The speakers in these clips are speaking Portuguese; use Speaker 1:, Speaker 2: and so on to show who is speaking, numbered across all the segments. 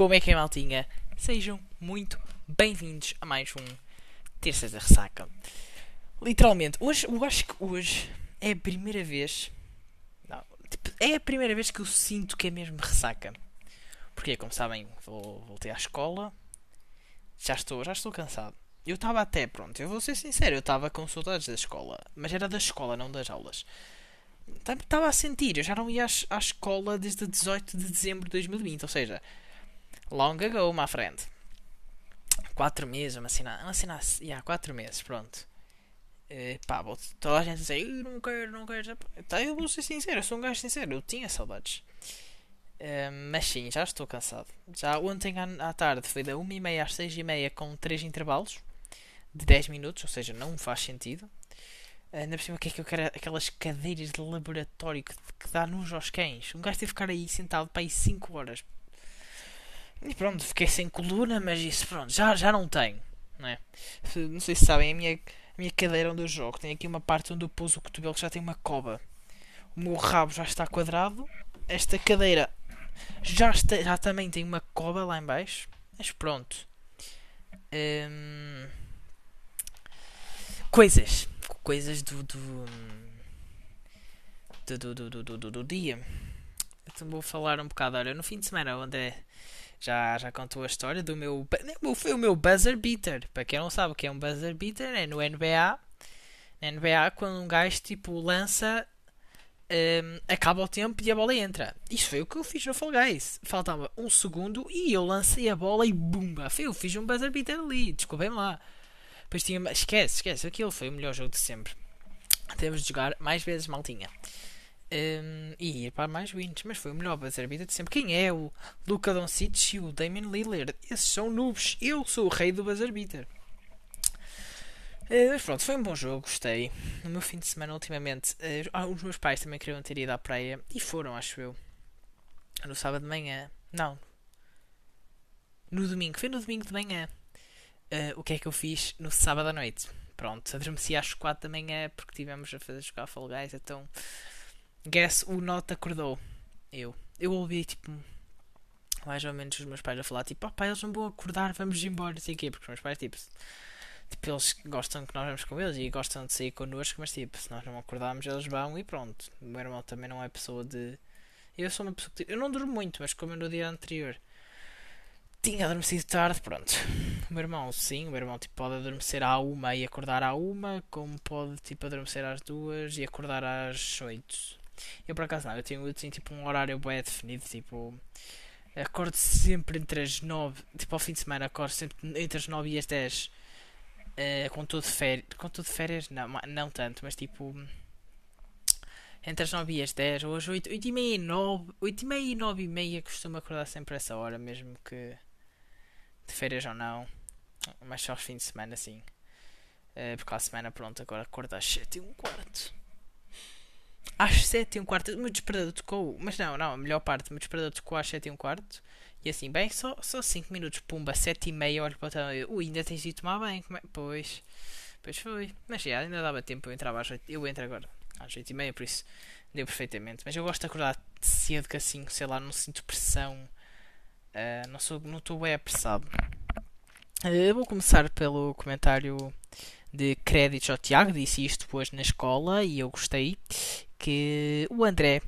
Speaker 1: Como é que é, maltinha? Sejam muito bem-vindos a mais um Terças da Ressaca. Literalmente, hoje, eu acho que hoje é a primeira vez. Não, tipo, é a primeira vez que eu sinto que é mesmo ressaca. Porque, como sabem, vou, voltei à escola. Já estou, já estou cansado. Eu estava até, pronto, eu vou ser sincero, eu estava com saudades da escola. Mas era da escola, não das aulas. Estava a sentir, eu já não ia à escola desde 18 de dezembro de 2020, ou seja, long ago, my friend. 4 meses, uma cena, uma cena, yeah, 4 meses, pronto. Uh, pá, toda a gente dizer, não quero, não quero. Tá, eu vou ser sincero, eu sou um gajo sincero, eu tinha saudades. Uh, mas sim, já estou cansado. Já ontem à, tarde foi da 1h30 às 6h30 com 3 intervalos de 10 minutos, ou seja, não faz sentido. Ainda por cima, o que é que eu quero? Aquelas cadeiras de laboratório que, que dá nos aos cães. Um gajo teve que ficar aí sentado para aí 5 horas. E pronto, fiquei sem coluna, mas isso pronto, já, já não tenho. Não, é? não sei se sabem, a minha, a minha cadeira onde eu jogo tem aqui uma parte onde eu pus o cotovelo que já tem uma coba. O meu rabo já está quadrado. Esta cadeira já, está, já também tem uma coba lá em baixo. Mas pronto. Hum, coisas coisas do do, do, do, do, do, do dia. Então vou falar um bocado. Olha, no fim de semana, onde é, já, já contou a história do meu. Foi o meu buzzer beater. Para quem não sabe o que é um buzzer beater, é no NBA. Na NBA, quando um gajo tipo lança, um, acaba o tempo e a bola entra. Isso foi o que eu fiz no Fall Guys. Faltava um segundo e eu lancei a bola e bumba! Eu fiz um buzzer beater ali. Desculpem lá. Depois tinha. Esquece, esquece. Aquilo foi o melhor jogo de sempre. Temos de jogar mais vezes maltinha. Um, e ir para mais wins. Mas foi o melhor buzzer beater de sempre. Quem é o Luca Doncic e o Damien Lillard? Esses são noobs. Eu sou o rei do buzzer beater. Uh, mas pronto, foi um bom jogo, gostei. No meu fim de semana, ultimamente, uh, os meus pais também queriam ter ido à praia e foram, acho eu. No sábado de manhã. Não. No domingo. Foi no domingo de manhã uh, o que é que eu fiz no sábado à noite. Pronto, adormeci às 4 da manhã porque tivemos a fazer jogar Fall Guys, então. Guess o Not acordou. Eu. Eu ouvi tipo. Mais ou menos os meus pais a falar tipo, oh, pá, eles não vão acordar, vamos embora, não sei o quê, porque os meus pais tipo. Tipo, eles gostam que nós vamos com eles e gostam de sair connosco, mas tipo, se nós não acordarmos, eles vão e pronto. O meu irmão também não é pessoa de. Eu sou uma pessoa que. Eu não durmo muito, mas como no dia anterior tinha adormecido tarde, pronto. O meu irmão, sim, o meu irmão tipo, pode adormecer à uma e acordar à uma, como pode tipo, adormecer às duas e acordar às oito. Eu por acaso não, eu tenho, eu tenho tipo um horário bem definido, tipo. Acordo sempre entre as nove, tipo ao fim de semana acordo sempre entre as nove e as dez. Uh, com tudo férias. Com tudo férias, não, não tanto, mas tipo. Entre as 9 e as 10, ou às 8, 8 e meia e 9, 8 e meia e 9 e meia costumo acordar sempre essa hora, mesmo que de férias ou não, mas só aos fins de semana sim. Uh, porque a semana, pronto, agora acordo às 7 e um quarto. Às 7 e um quarto, o meu despertador tocou, mas não, não, a melhor parte, o meu despertador tocou às 7 e um quarto. E assim, bem, só, só 5 minutos, pumba, 7 e meia, olho para o telefone, ui, ainda tens de tomar bem, é? Pois, pois foi. Mas já, ainda dava tempo, eu entrava às 8, eu entro agora às 8 e meia, por isso deu perfeitamente. Mas eu gosto de acordar cedo, que assim, sei lá, não sinto pressão Uh, não sou, não estou bem apressado. Uh, vou começar pelo comentário de créditos ao Tiago. Disse isto depois na escola e eu gostei. Que o André,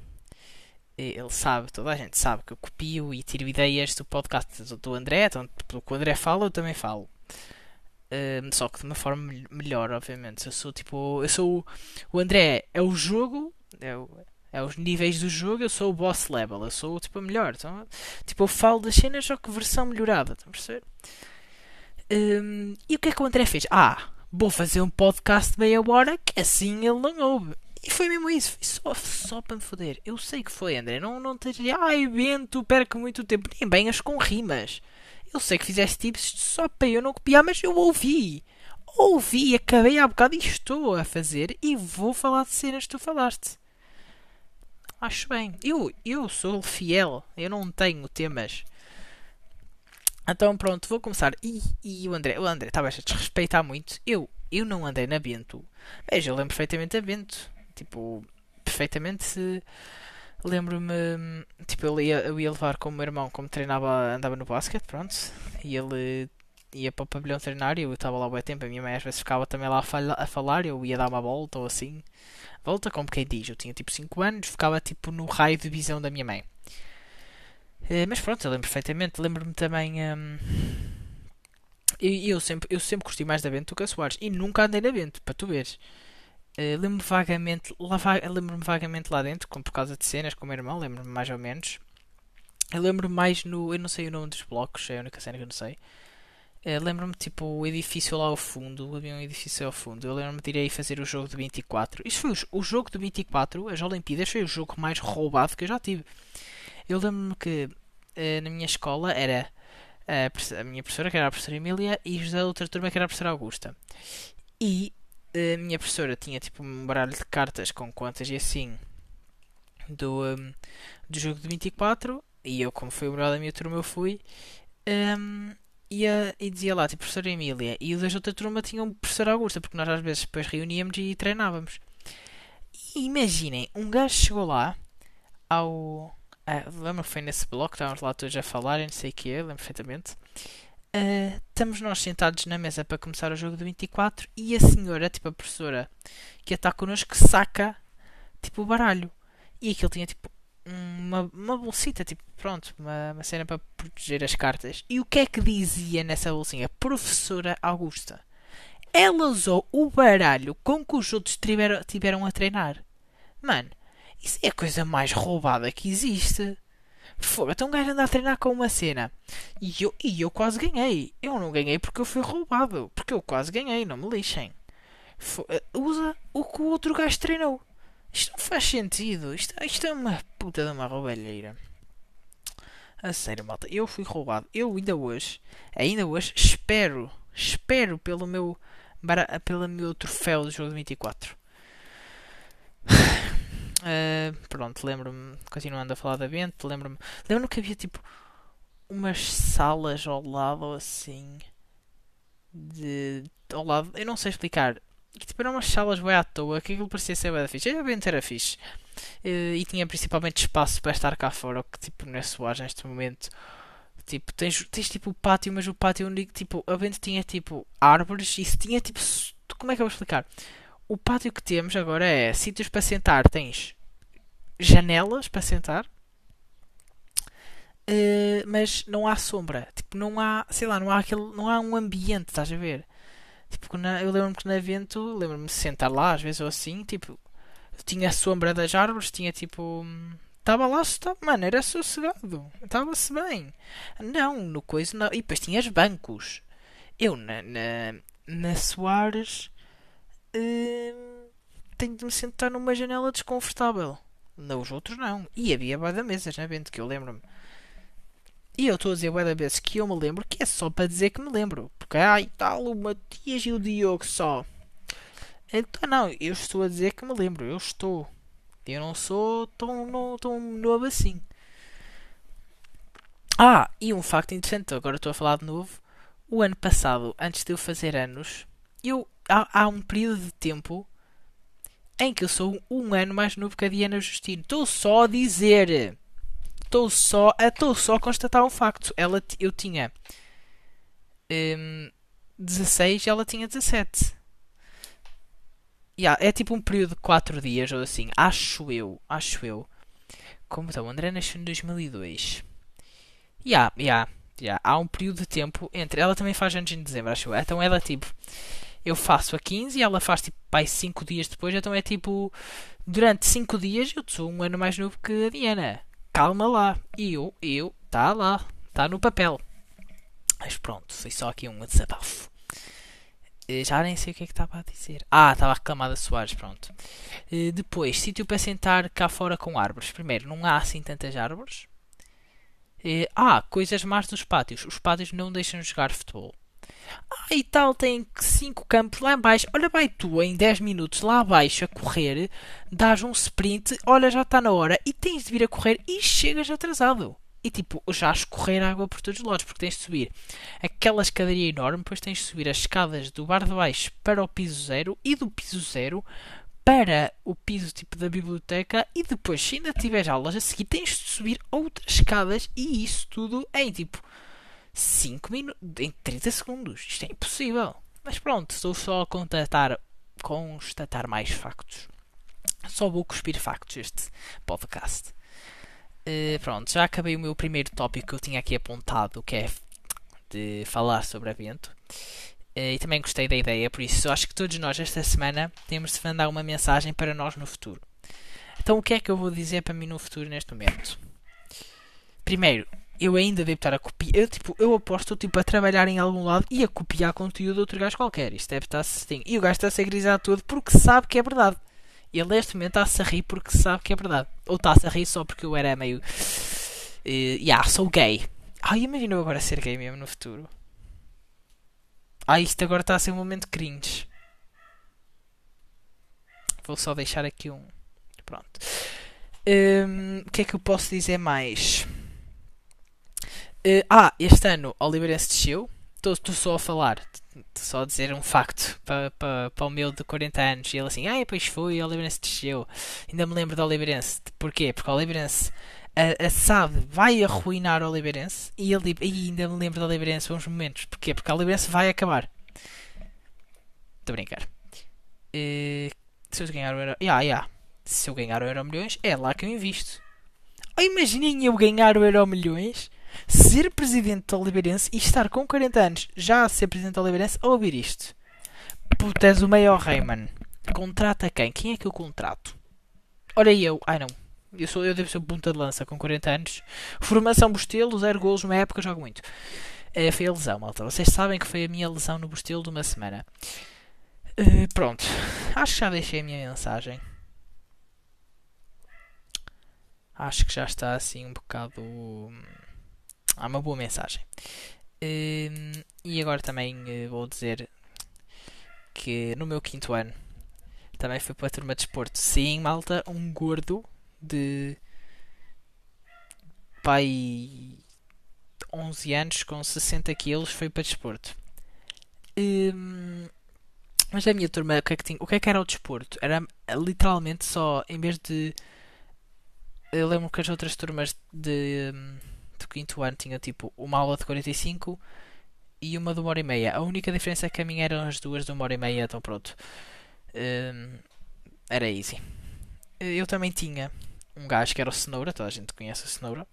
Speaker 1: ele sabe, toda a gente sabe que eu copio e tiro ideias do podcast do André. Então, pelo que o André fala, eu também falo. Uh, só que de uma forma melhor, obviamente. Eu sou tipo. Eu sou. O André é o jogo. É o, é os níveis do jogo, eu sou o boss level, eu sou tipo a melhor. Então, tipo, eu falo das cenas, só que versão melhorada, estão a perceber? Um, e o que é que o André fez? Ah, vou fazer um podcast de meia hora que assim ele não ouve. E foi mesmo isso, foi só, só para me foder. Eu sei que foi, André. Não, não tens ai, Bento, perco muito tempo. Nem venhas com rimas. Eu sei que fizeste tips só para eu não copiar, mas eu ouvi. Ouvi, acabei há bocado e estou a fazer. E vou falar de cenas que tu falaste. Acho bem. Eu, eu sou fiel. Eu não tenho temas. Então pronto, vou começar. E, e o André, o André estava a desrespeitar muito. Eu, eu não andei na Bento. Veja, eu lembro perfeitamente a Bento. Tipo, perfeitamente Lembro-me, tipo, eu ia, eu ia levar com o meu irmão, como treinava, andava no basquete, pronto, e ele ia para o pavilhão treinar e eu estava lá há tempo. A minha mãe às vezes ficava também lá a, a falar, eu ia dar uma volta ou assim. Volta, como quem diz, eu tinha tipo 5 anos, ficava tipo no raio de visão da minha mãe. Uh, mas pronto, eu lembro perfeitamente. Lembro-me também. Um, eu, eu, sempre, eu sempre curti mais da Bento do que a Soares e nunca andei na Bento, para tu veres. Uh, lembro-me vagamente, lá, lembro-me vagamente lá dentro, como por causa de cenas com o meu irmão, lembro-me mais ou menos. Eu lembro-me mais no. Eu não sei o nome dos blocos, é a única cena que eu não sei. Uh, lembro-me, tipo, o edifício lá ao fundo. Havia um edifício ao fundo. Eu lembro-me de ir aí fazer o jogo de 24. Isto foi o, o jogo de 24, as Olimpíadas, foi o jogo mais roubado que eu já tive. Eu lembro-me que uh, na minha escola era a, a, minha professora, que era a professora Emília, e da outra turma, que era a professora Augusta. E a minha professora tinha tipo um baralho de cartas com contas e assim do, um, do jogo de 24 e eu como fui o melhor da minha turma eu fui um, ia, e dizia lá tipo professora Emília e o da outra turma tinha um professor Augusta porque nós às vezes depois reuníamos e treinávamos e imaginem um gajo chegou lá ao ah, lembro que foi nesse bloco estávamos lá todos a falar não sei o que lembro perfeitamente Uh, estamos nós sentados na mesa para começar o jogo do 24 e a senhora, tipo a professora que está connosco, saca tipo o baralho. E aquilo tinha tipo uma, uma bolsita, tipo, pronto, uma, uma cena para proteger as cartas. E o que é que dizia nessa bolsinha? Professora Augusta. Ela usou o baralho com que os outros tiveram, tiveram a treinar. Mano, isso é a coisa mais roubada que existe. Fogo, então um gajo anda a treinar com uma cena. E eu, e eu quase ganhei. Eu não ganhei porque eu fui roubado. Porque eu quase ganhei, não me lixem. Eh, usa o que o outro gajo treinou. Isto não faz sentido. Isto, isto é uma puta de uma roubalheira. A sério, malta. Eu fui roubado. Eu ainda hoje, ainda hoje, espero, espero pelo meu, pelo meu troféu do jogo 24. Uh, pronto, lembro-me, continuando a falar da Bento, lembro-me lembro que havia tipo umas salas ao lado assim de ao lado, eu não sei explicar que tipo eram umas salas bem à toa que aquilo parecia ser bem fixe, a Bento era fixe. Uh, e tinha principalmente espaço para estar cá fora, o que tipo não é suave neste momento. Tipo, tens, tens tipo o pátio, mas o pátio único, tipo, a Bento tinha tipo árvores e se tinha tipo, como é que eu vou explicar? O pátio que temos agora é sítios para sentar. Tens janelas para sentar, uh, mas não há sombra. Tipo, não há, sei lá, não há aquele, não há um ambiente, estás a ver? Tipo, na, eu lembro-me que no evento, lembro-me de sentar lá, às vezes ou assim, tipo, tinha a sombra das árvores, tinha tipo. Estava lá, mano, era sossegado. Estava-se bem. Não, no coisa não. E depois tinhas bancos. Eu na, na, na Soares uh, tenho de me sentar numa janela desconfortável. Nos outros não. E havia bué da mesas na venda que eu lembro-me. E eu estou a dizer bué vezes que eu me lembro, que é só para dizer que me lembro. Porque, ai, tal, o Matias e o Diogo só. Então, não, eu estou a dizer que me lembro. Eu estou. Eu não sou tão, não, tão novo assim. Ah, e um facto interessante, agora estou a falar de novo. O ano passado, antes de eu fazer anos, eu há, há um período de tempo em que eu sou um ano mais novo que a Diana Justino. Estou só a dizer. Estou só, estou só a constatar um facto. Ela, eu tinha um, 16 e ela tinha 17. Yeah, é tipo um período de 4 dias ou assim. Acho eu. Acho eu. Como então? O André nasceu em 2002. Yeah, yeah, yeah. Há um período de tempo entre. Ela também faz anos em dezembro, acho eu. Então ela tipo eu faço a 15 e ela faz tipo pai 5 dias depois, então é tipo durante 5 dias eu sou um ano mais novo que a Diana. Calma lá. E eu, eu, tá lá, tá no papel. Mas pronto, foi só aqui um desabafo. Eh, já nem sei o que é que estava a dizer. Ah, estava a reclamar da Soares, pronto. Eh, depois, sítio para sentar cá fora com árvores. Primeiro, não há assim tantas árvores. Ah, coisas más dos pátios. Os pátios não deixam jogar futebol. Ah, e tal, tem 5 campos lá embaixo. Olha, vai tu em 10 minutos lá abaixo a correr, dás um sprint, olha, já está na hora, e tens de vir a correr e chegas atrasado. E tipo, já escorrer água por todos os lados, porque tens de subir aquela escadaria enorme, depois tens de subir as escadas do bar de baixo para o piso zero e do piso zero para o piso tipo da biblioteca e depois, se ainda tiveres aulas a seguir, tens de subir outras escadas e isso tudo em tipo 5 minutos, em 30 segundos. Isto é impossível. Mas pronto, estou só a constatar, constatar mais factos. Só vou cuspir factos este podcast. Uh, pronto, já acabei o meu primeiro tópico que eu tinha aqui apontado, que é de falar sobre evento. Uh, e também gostei da ideia, por isso acho que todos nós esta semana temos de mandar uma mensagem para nós no futuro. Então o que é que eu vou dizer para mim no futuro neste momento? Primeiro, eu ainda devo estar a copiar. Eu, tipo, eu aposto tipo, a trabalhar em algum lado e a copiar conteúdo de outro gajo qualquer. Isto deve estar assim. E o gajo está-se a grisar todo porque sabe que é verdade. Ele neste momento está-se a rir porque sabe que é verdade. Ou está-se a rir só porque eu era meio. Uh, yeah, sou gay. Ai, imagina eu agora ser gay mesmo no futuro. Ah, isto agora está a ser um momento cringe. Vou só deixar aqui um. Pronto. Um, o que é que eu posso dizer mais? Uh, ah, este ano o Oliveirense desceu. Estou só a falar, só a dizer um facto para pa, pa o meu de 40 anos. E ele assim, ah, pois foi, o Oliveirense desceu. Ainda me lembro do Oliveirense. Porquê? Porque o Oliveirense, a, a vai arruinar o Oliveirense. E, ele, e ainda me lembro do Oliveirense uns momentos. Porquê? Porque o Oliveirense vai acabar. Estou a brincar. Uh, se eu ganhar o Euro... Yeah, yeah. Se eu ganhar o Euro Milhões, é lá que eu invisto. Oh, imaginem eu ganhar o Euro Milhões ser presidente do Oliveirense e estar com 40 anos já a ser presidente do Oliveirense a ouvir isto. Puta, és o maior rei, mano. Contrata quem? Quem é que eu contrato? Olha eu. Ai não. Eu, sou, eu devo ser ponta de lança com 40 anos. Formação Bostelo, zero golos numa época, jogo muito. É, foi a lesão, malta. Vocês sabem que foi a minha lesão no Bostelo de uma semana. Uh, pronto. Acho que já deixei a minha mensagem. Acho que já está assim um bocado. Hum, há uma boa mensagem. Uh, e agora também uh, vou dizer que no meu quinto ano também fui para a turma de esporte. Sim, malta, um gordo de pai 11 anos com 60 quilos foi para desporto. Um, mas a minha turma, o que, é que tinha, o que é que era o desporto? Era literalmente só, em vez de. Eu lembro que as outras turmas de. Um, do quinto ano tinha tipo uma aula de 45 e uma de uma hora e meia. A única diferença é que a minha eram as duas de uma hora e meia, então pronto. Um, era easy. Eu também tinha um gajo que era o Cenoura, toda a gente conhece o Cenoura.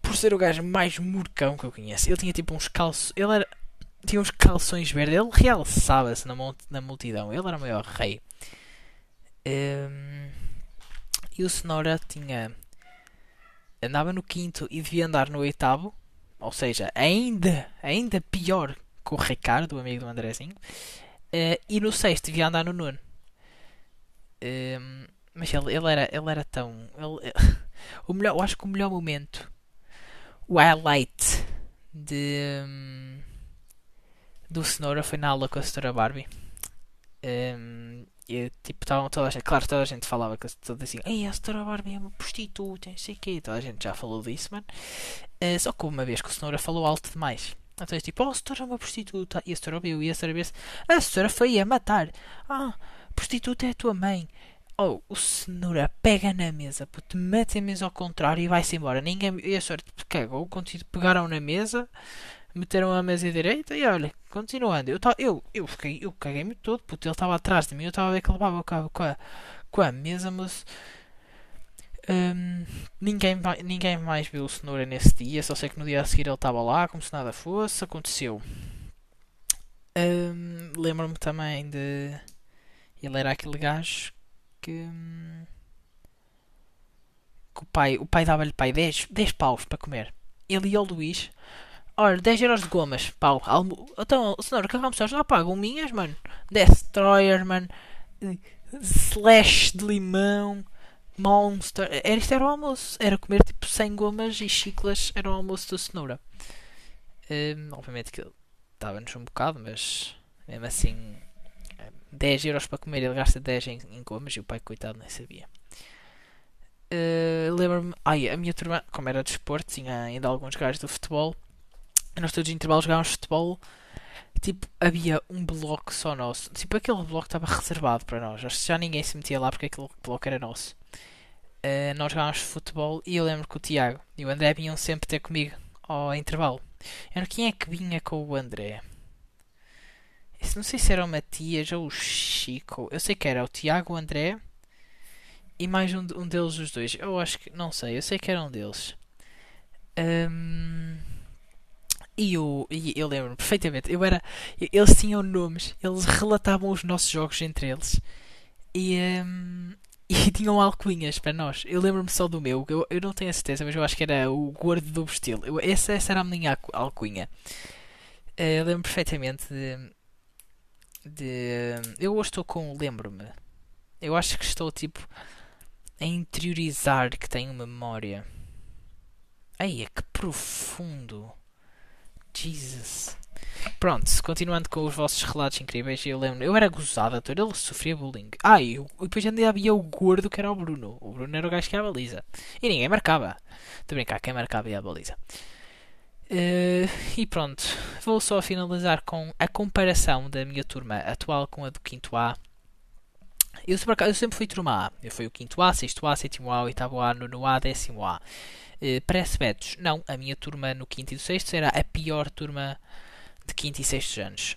Speaker 1: Por ser o gajo mais murcão que eu conheço. Ele tinha tipo uns calços. Ele era. Tinha uns calções verdes. Ele realçava-se na, na multidão. Ele era o maior rei. Um, e o Cenoura tinha andava no quinto e devia andar no oitavo, ou seja, ainda, ainda pior que o Ricardo, o amigo do Andrezinho, uh, e no sexto devia andar no nono. Uh, mas ele, ele, era, ele era tão. Ele, o melhor, eu acho que o melhor momento, o highlight de, um, do Cenoura foi na aula com a Cenoura Barbie. Um, e, tipo, estavam toda a gente, claro, toda a gente falava que toda assim, ei, a Cenoura Barbie é uma prostituta, não sei o quê, toda a gente já falou disso, mano. Uh, só que uma vez que o Cenoura falou alto demais. Então é tipo, oh, a Cenoura é uma prostituta. E a Cenoura viu, e a Cenoura viu a Cenoura foi a matar. Ah, prostituta é a tua mãe. Oh, o Cenoura pega na mesa, puto, mete a mesa ao contrário e vai-se embora. Ninguém, e a Cenoura tipo, cagou, pegaram na mesa meteram a mesa direita e olha, continuando. Eu, eu, eu fiquei, eu caguei-me todo, puto, ele estava atrás de mim, eu estava a ver que ele levava o cabo com a, com a mesa, mas um, ninguém, ninguém mais viu o cenoura nesse dia, só sei que no dia a seguir ele estava lá, como se nada fosse, aconteceu. Um, Lembro-me também de. Ele era aquele gajo que. Hum, que o pai, o pai dava-lhe pai 10, 10 paus para comer. Ele e o Luís Ora, 10 euros de gomas, pau. Almo... Então, senhor, que almoçaste? Ah, pá, gominhas, mano. Destroyer, mano. Slash de limão. Monster. Era, isto era o almoço. Era comer tipo 100 gomas e chiclas. Era o almoço da cenoura. Um, obviamente que estava-nos um bocado, mas mesmo assim. 10 euros para comer, ele gasta 10 em, em gomas e o pai, coitado, nem sabia. Uh, Lembro-me, ai, a minha turma, como era de esporte, tinha ainda alguns gajos do futebol nós todos em intervalo jogávamos futebol tipo, havia um bloco só nosso. Tipo, aquele bloco estava reservado para nós. Acho que já ninguém se metia lá porque aquele bloco era nosso. Uh, nós jogávamos futebol e eu lembro que o Tiago e o André vinham sempre ter comigo ao intervalo. Era quem é que vinha com o André? Esse, não sei se era o Matias ou o Chico. Eu sei que era o Tiago, o André e mais um, um deles, os dois. Eu acho que. Não sei, eu sei que era um deles. Um, e eu, eu lembro perfeitamente. Eu era, eles tinham nomes, eles relatavam os nossos jogos entre eles e, um, e tinham alcunhas para nós. Eu lembro-me só do meu, eu, eu não tenho a certeza, mas eu acho que era o Gordo do Estilo. Eu, essa, essa era a minha alcunha. Uh, eu lembro perfeitamente de, de. Eu hoje estou com. Lembro-me. Eu acho que estou tipo a interiorizar que tenho memória. Ai, é que profundo. Jesus. Pronto, continuando com os vossos relatos incríveis, eu lembro, eu era gozado, ator, ele sofria bullying. Ah, e depois ainda havia o gordo que era o Bruno. O Bruno era o gajo que ia a baliza. E ninguém marcava. Estou a brincar, quem marcava ia a baliza. Uh, e pronto, vou só finalizar com a comparação da minha turma atual com a do 5 A. Eu, eu sempre fui turma A. Eu fui o 5 A, 6 A, 7 A, 8 A, 9 A, 10 A. Parece betos. Não, a minha turma no 5 e 6 era a pior turma de 5 e 6 anos.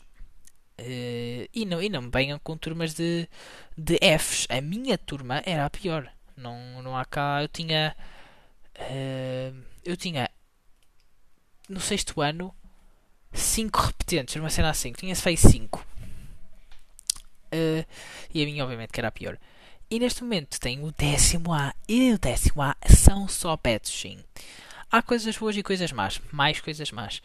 Speaker 1: Uh, e, não, e não me venham com turmas de, de Fs. A minha turma era a pior. Não, não há cá. Eu tinha. Uh, eu tinha. No sexto ano. 5 repetentes. Uma cena assim. Tinha-se feito 5. Uh, e a minha, obviamente, que era a pior. E neste momento tenho o décimo A. E o décimo A são só pets, sim. Há coisas boas e coisas más. Mais coisas más.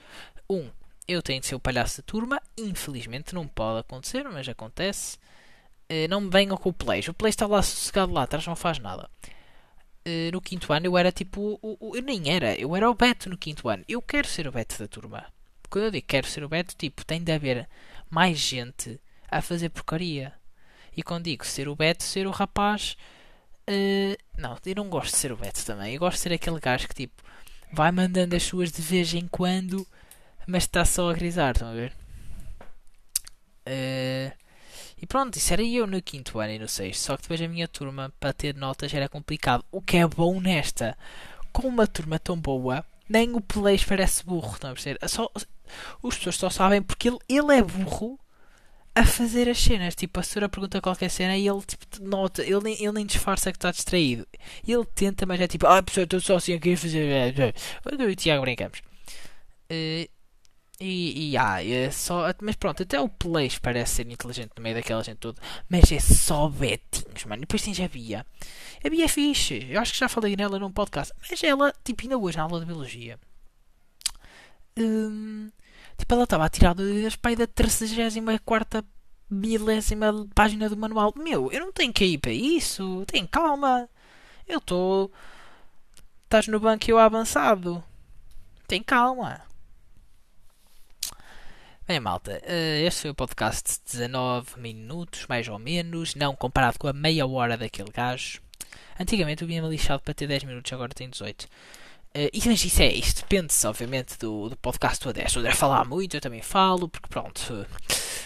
Speaker 1: Um, eu tenho de ser o palhaço da turma. Infelizmente não pode acontecer, mas acontece. Uh, não me venham com o Play. O Play está lá sossegado lá atrás, não faz nada. Uh, no quinto ano eu era tipo. O, o, eu nem era, eu era o Beto no quinto ano. Eu quero ser o Beto da turma. Quando eu digo quero ser o Beto, tipo, tem de haver mais gente a fazer porcaria. E quando digo ser o Beto, ser o rapaz. Uh, não, eu não gosto de ser o Beto também. Eu gosto de ser aquele gajo que tipo vai mandando as suas de vez em quando mas está só a grisar, estão a ver? Uh, e pronto, isso era eu no quinto ano e no sexto. Só que depois a minha turma, para ter notas, era complicado. O que é bom nesta, com uma turma tão boa, nem o Peleis parece burro, estão a perceber? Só, os pessoas só sabem porque ele, ele é burro a fazer as cenas. Tipo, a senhora pergunta qualquer cena e ele tipo, nota, ele nem, ele nem disfarça que está distraído. Ele tenta, mas é tipo, ah, pessoal, estou só assim aqui a fazer. Eu e o Tiago brincamos. Uh, e, e ah, é só. Mas pronto, até o Place parece ser inteligente no meio daquela gente toda. Mas é só betinhos, mano. E depois tens a Bia. A Bia é fixe. Eu acho que já falei nela num podcast. Mas ela, tipo, ainda hoje na aula de biologia. Hum, tipo, ela estava a tirar das pai da 34 milésima página do manual. Meu, eu não tenho que ir para isso. Tem calma. Eu estou. Estás no banco e eu avançado. Tem calma. Bem, malta, eh, este foi o podcast de 19 minutos, mais ou menos, não comparado com a meia hora daquele gajo. Antigamente eu vinha-me lixado para ter 10 minutos, agora tem 18. Uh, e, isso é, isto depende-se, obviamente, do, do podcast do Adesso. Se eu falar muito, eu também falo, porque pronto,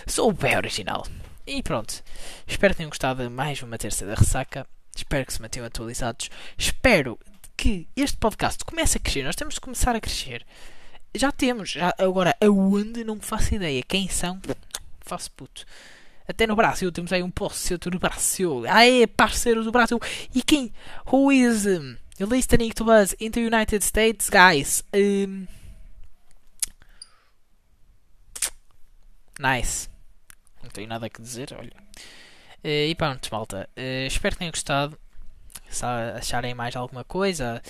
Speaker 1: sou bem original. E pronto, espero que tenham gostado de mais uma terça da ressaca. Espero que se mantenham atualizados. Espero que este podcast comece a crescer. Nós temos de começar a crescer já temos. Já, agora, aonde não faço ideia. Quem são? Faço puto. Até no Brasil temos aí um posto no Brasil. Ah, é parceiro do Brasil. E quem? Who is um, listening to us in the United States, guys? Um, nice. Não tenho nada a dizer, olha. Uh, e pronto, malta. Uh, espero que tenham gostado se acharem mais alguma coisa,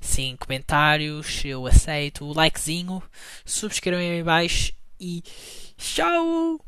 Speaker 1: sim, comentários, eu aceito, o likezinho, subscrevam aí abaixo e tchau!